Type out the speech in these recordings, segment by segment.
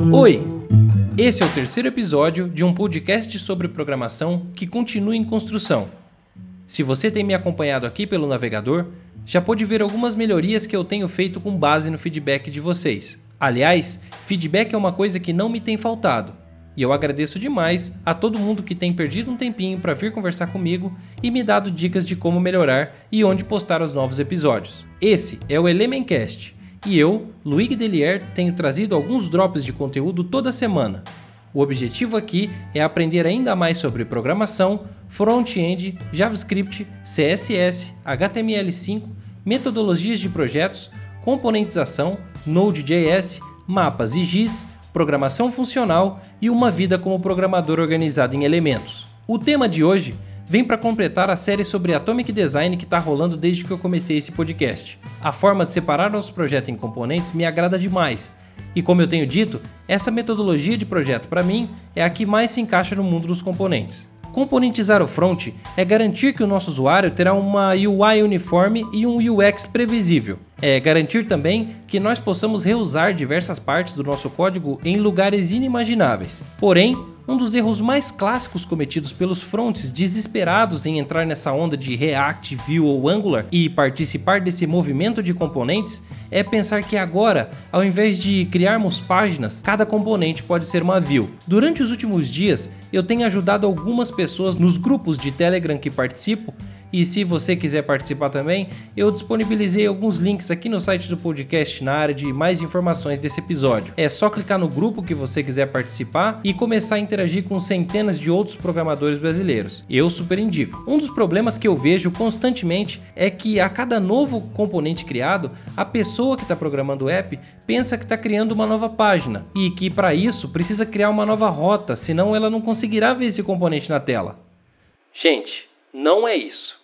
Oi! Esse é o terceiro episódio de um podcast sobre programação que continua em construção. Se você tem me acompanhado aqui pelo navegador, já pode ver algumas melhorias que eu tenho feito com base no feedback de vocês. Aliás, feedback é uma coisa que não me tem faltado. E eu agradeço demais a todo mundo que tem perdido um tempinho para vir conversar comigo e me dado dicas de como melhorar e onde postar os novos episódios. Esse é o Elementcast e eu, Luigi Delier, tenho trazido alguns drops de conteúdo toda semana. O objetivo aqui é aprender ainda mais sobre programação, front-end, JavaScript, CSS, HTML5, metodologias de projetos, componentização, Node.js, mapas e GIS, programação funcional e uma vida como programador organizado em elementos. O tema de hoje vem para completar a série sobre Atomic Design que está rolando desde que eu comecei esse podcast. A forma de separar nosso projeto em componentes me agrada demais. E como eu tenho dito, essa metodologia de projeto para mim é a que mais se encaixa no mundo dos componentes. Componentizar o front é garantir que o nosso usuário terá uma UI uniforme e um UX previsível. É garantir também que nós possamos reusar diversas partes do nosso código em lugares inimagináveis. Porém, um dos erros mais clássicos cometidos pelos fronts desesperados em entrar nessa onda de React, Vue ou Angular e participar desse movimento de componentes é pensar que agora, ao invés de criarmos páginas, cada componente pode ser uma view. Durante os últimos dias, eu tenho ajudado algumas pessoas nos grupos de Telegram que participo e se você quiser participar também, eu disponibilizei alguns links aqui no site do podcast na área de mais informações desse episódio. É só clicar no grupo que você quiser participar e começar a interagir com centenas de outros programadores brasileiros. Eu super indico. Um dos problemas que eu vejo constantemente é que a cada novo componente criado, a pessoa que está programando o app pensa que está criando uma nova página e que para isso precisa criar uma nova rota, senão ela não conseguirá ver esse componente na tela. Gente, não é isso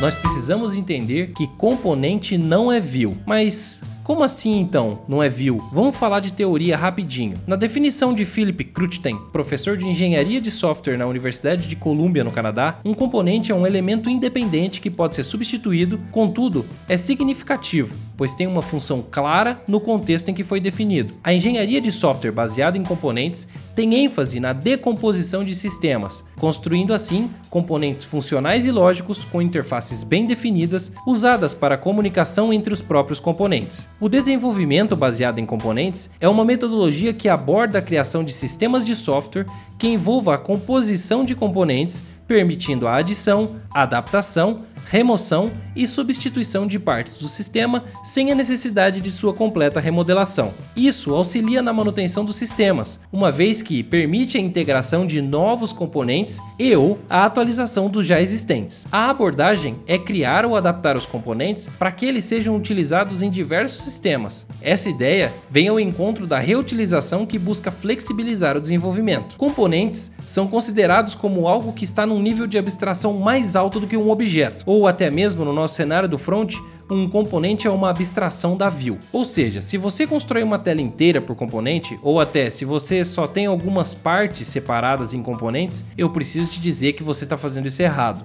nós precisamos entender que componente não é view. Mas como assim então não é view? Vamos falar de teoria rapidinho. Na definição de Philip Crutzen, professor de engenharia de software na Universidade de Columbia, no Canadá, um componente é um elemento independente que pode ser substituído, contudo, é significativo, pois tem uma função clara no contexto em que foi definido. A engenharia de software baseada em componentes tem ênfase na decomposição de sistemas, construindo assim componentes funcionais e lógicos com interfaces bem definidas usadas para a comunicação entre os próprios componentes. O desenvolvimento baseado em componentes é uma metodologia que aborda a criação de sistemas de software que envolva a composição de componentes, permitindo a adição, adaptação remoção e substituição de partes do sistema sem a necessidade de sua completa remodelação. Isso auxilia na manutenção dos sistemas, uma vez que permite a integração de novos componentes e ou a atualização dos já existentes. A abordagem é criar ou adaptar os componentes para que eles sejam utilizados em diversos sistemas. Essa ideia vem ao encontro da reutilização que busca flexibilizar o desenvolvimento. Componentes são considerados como algo que está num nível de abstração mais alto do que um objeto, ou até mesmo no nosso cenário do front, um componente é uma abstração da view. Ou seja, se você constrói uma tela inteira por componente, ou até se você só tem algumas partes separadas em componentes, eu preciso te dizer que você está fazendo isso errado.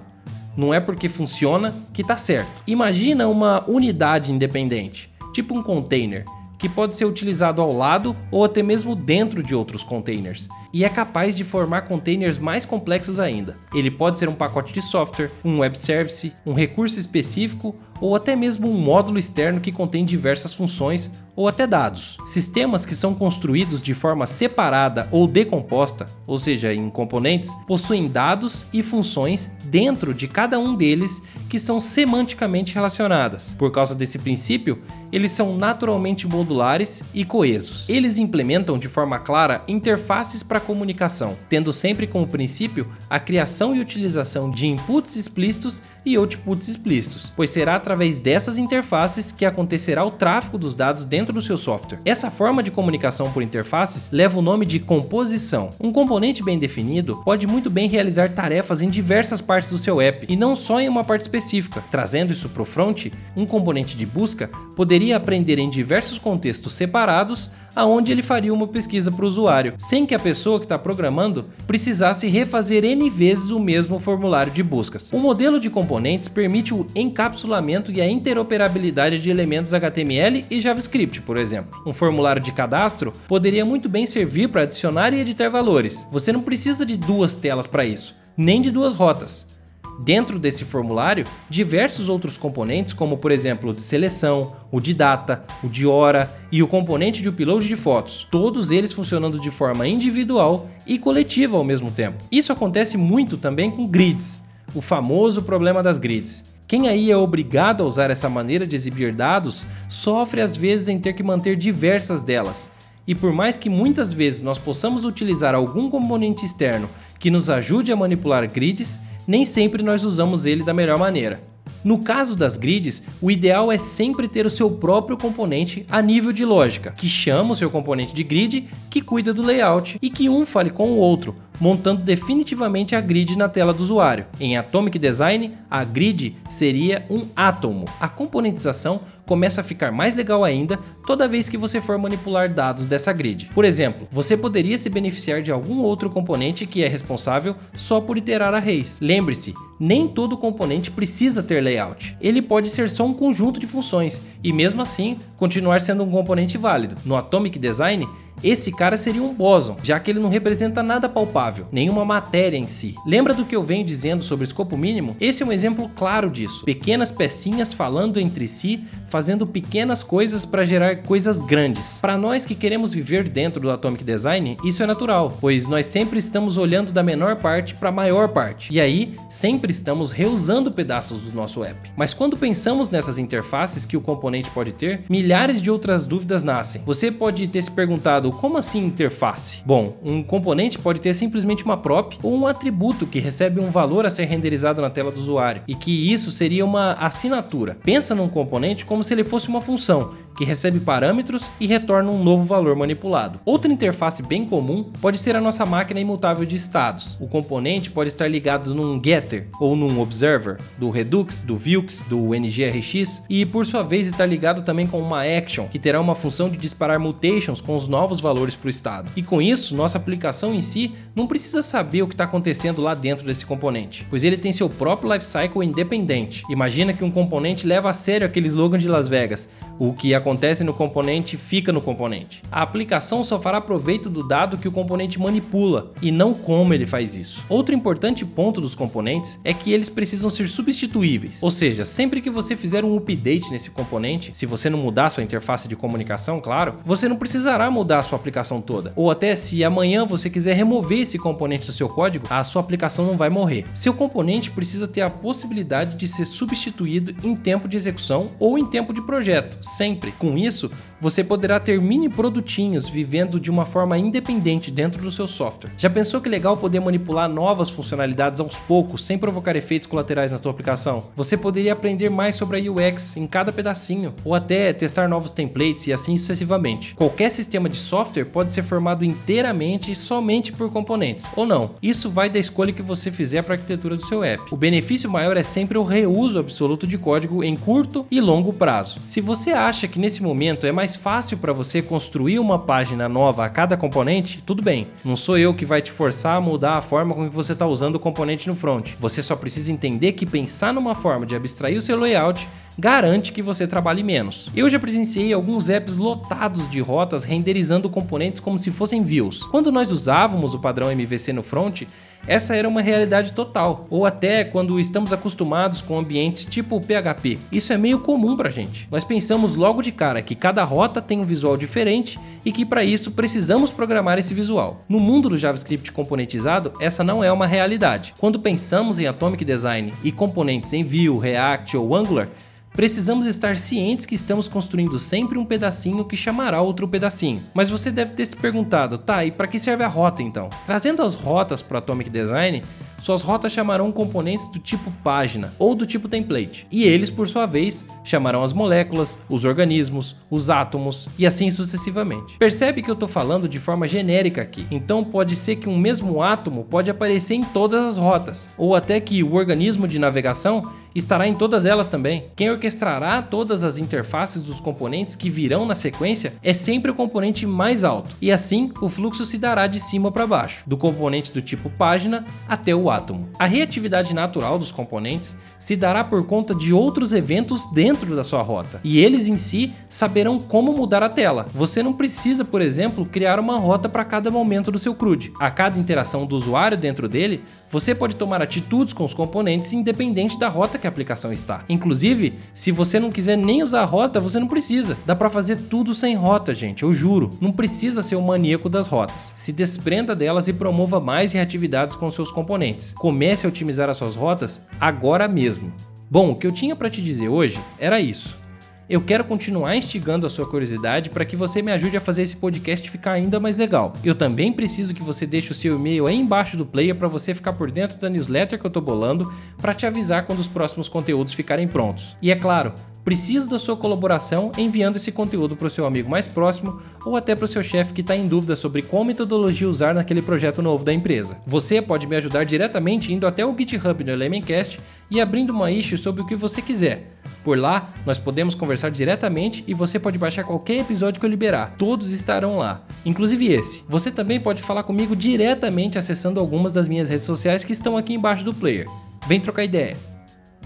Não é porque funciona que está certo. Imagina uma unidade independente, tipo um container, que pode ser utilizado ao lado ou até mesmo dentro de outros containers e é capaz de formar containers mais complexos ainda. Ele pode ser um pacote de software, um web service, um recurso específico ou até mesmo um módulo externo que contém diversas funções ou até dados. Sistemas que são construídos de forma separada ou decomposta, ou seja, em componentes, possuem dados e funções dentro de cada um deles que são semanticamente relacionadas. Por causa desse princípio, eles são naturalmente modulares e coesos. Eles implementam de forma clara interfaces para comunicação, tendo sempre como princípio a criação e utilização de inputs explícitos e outputs explícitos, pois será através dessas interfaces que acontecerá o tráfego dos dados dentro do seu software. Essa forma de comunicação por interfaces leva o nome de composição. Um componente bem definido pode muito bem realizar tarefas em diversas partes do seu app e não só em uma parte específica. Trazendo isso para o front, um componente de busca poderia aprender em diversos contextos separados aonde ele faria uma pesquisa para o usuário, sem que a pessoa que está programando precisasse refazer N vezes o mesmo formulário de buscas. O modelo de componentes permite o encapsulamento e a interoperabilidade de elementos HTML e JavaScript, por exemplo. Um formulário de cadastro poderia muito bem servir para adicionar e editar valores. Você não precisa de duas telas para isso, nem de duas rotas. Dentro desse formulário, diversos outros componentes, como por exemplo o de seleção, o de data, o de hora e o componente de upload de fotos, todos eles funcionando de forma individual e coletiva ao mesmo tempo. Isso acontece muito também com grids, o famoso problema das grids. Quem aí é obrigado a usar essa maneira de exibir dados sofre às vezes em ter que manter diversas delas. E por mais que muitas vezes nós possamos utilizar algum componente externo que nos ajude a manipular grids, nem sempre nós usamos ele da melhor maneira. No caso das grids, o ideal é sempre ter o seu próprio componente a nível de lógica, que chama o seu componente de grid, que cuida do layout e que um fale com o outro, montando definitivamente a grid na tela do usuário. Em Atomic Design, a grid seria um átomo. A componentização começa a ficar mais legal ainda toda vez que você for manipular dados dessa grid. Por exemplo, você poderia se beneficiar de algum outro componente que é responsável só por iterar arrays. Lembre-se, nem todo componente precisa ter layout. Ele pode ser só um conjunto de funções e mesmo assim continuar sendo um componente válido. No Atomic Design, esse cara seria um bóson, já que ele não representa nada palpável, nenhuma matéria em si. Lembra do que eu venho dizendo sobre escopo mínimo? Esse é um exemplo claro disso. Pequenas pecinhas falando entre si, fazendo pequenas coisas para gerar coisas grandes. Para nós que queremos viver dentro do Atomic Design, isso é natural, pois nós sempre estamos olhando da menor parte para a maior parte. E aí, sempre estamos reusando pedaços do nosso app. Mas quando pensamos nessas interfaces que o componente pode ter, milhares de outras dúvidas nascem. Você pode ter se perguntado como assim interface? Bom, um componente pode ter simplesmente uma prop ou um atributo que recebe um valor a ser renderizado na tela do usuário, e que isso seria uma assinatura. Pensa num componente como se ele fosse uma função, que recebe parâmetros e retorna um novo valor manipulado. Outra interface bem comum pode ser a nossa máquina imutável de estados. O componente pode estar ligado num getter ou num observer do Redux, do Vilx, do NGRX e por sua vez estar ligado também com uma action que terá uma função de disparar mutations com os novos valores para o estado. E com isso, nossa aplicação em si não precisa saber o que está acontecendo lá dentro desse componente, pois ele tem seu próprio lifecycle independente. Imagina que um componente leva a sério aquele slogan de Las Vegas: o que acontece no componente fica no componente. A aplicação só fará proveito do dado que o componente manipula e não como ele faz isso. Outro importante ponto dos componentes é que eles precisam ser substituíveis, ou seja, sempre que você fizer um update nesse componente, se você não mudar sua interface de comunicação, claro, você não precisará mudar sua aplicação toda. Ou até se amanhã você quiser remover esse componente do seu código, a sua aplicação não vai morrer. Seu componente precisa ter a possibilidade de ser substituído em tempo de execução ou em tempo de projeto sempre. Com isso, você poderá ter mini produtinhos vivendo de uma forma independente dentro do seu software. Já pensou que legal poder manipular novas funcionalidades aos poucos sem provocar efeitos colaterais na tua aplicação? Você poderia aprender mais sobre a UX em cada pedacinho, ou até testar novos templates e assim sucessivamente. Qualquer sistema de software pode ser formado inteiramente somente por componentes, ou não. Isso vai da escolha que você fizer para a arquitetura do seu app. O benefício maior é sempre o reuso absoluto de código em curto e longo prazo. Se você acha que nesse momento é mais fácil para você construir uma página nova a cada componente, tudo bem. Não sou eu que vai te forçar a mudar a forma com que você está usando o componente no front. Você só precisa entender que pensar numa forma de abstrair o seu layout garante que você trabalhe menos. Eu já presenciei alguns apps lotados de rotas renderizando componentes como se fossem views. Quando nós usávamos o padrão MVC no front, essa era uma realidade total, ou até quando estamos acostumados com ambientes tipo PHP. Isso é meio comum pra gente. Nós pensamos logo de cara que cada rota tem um visual diferente e que para isso precisamos programar esse visual. No mundo do JavaScript componentizado, essa não é uma realidade. Quando pensamos em Atomic Design e componentes em Vue, React ou Angular, Precisamos estar cientes que estamos construindo sempre um pedacinho que chamará outro pedacinho. Mas você deve ter se perguntado, tá, e para que serve a rota então? Trazendo as rotas para Atomic Design, suas rotas chamarão componentes do tipo página ou do tipo template, e eles, por sua vez, chamarão as moléculas, os organismos, os átomos e assim sucessivamente. Percebe que eu estou falando de forma genérica aqui, então pode ser que um mesmo átomo pode aparecer em todas as rotas, ou até que o organismo de navegação estará em todas elas também. Quem orquestrará todas as interfaces dos componentes que virão na sequência é sempre o componente mais alto, e assim o fluxo se dará de cima para baixo, do componente do tipo página até o átomo. A reatividade natural dos componentes se dará por conta de outros eventos dentro da sua rota, e eles em si saberão como mudar a tela. Você não precisa, por exemplo, criar uma rota para cada momento do seu CRUD. A cada interação do usuário dentro dele, você pode tomar atitudes com os componentes independente da rota que a aplicação está. Inclusive, se você não quiser nem usar a rota, você não precisa. Dá para fazer tudo sem rota, gente, eu juro. Não precisa ser o um maníaco das rotas. Se desprenda delas e promova mais reatividades com seus componentes. Comece a otimizar as suas rotas agora mesmo mesmo. Bom, o que eu tinha para te dizer hoje era isso. Eu quero continuar instigando a sua curiosidade para que você me ajude a fazer esse podcast ficar ainda mais legal. Eu também preciso que você deixe o seu e-mail aí embaixo do player para você ficar por dentro da newsletter que eu estou bolando para te avisar quando os próximos conteúdos ficarem prontos. E é claro, Preciso da sua colaboração enviando esse conteúdo para o seu amigo mais próximo ou até para o seu chefe que está em dúvida sobre qual metodologia usar naquele projeto novo da empresa. Você pode me ajudar diretamente indo até o GitHub no Elementcast e abrindo uma issue sobre o que você quiser. Por lá, nós podemos conversar diretamente e você pode baixar qualquer episódio que eu liberar. Todos estarão lá, inclusive esse. Você também pode falar comigo diretamente acessando algumas das minhas redes sociais que estão aqui embaixo do player. Vem trocar ideia.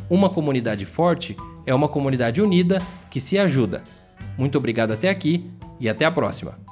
Uma comunidade forte é uma comunidade unida que se ajuda. Muito obrigado até aqui e até a próxima.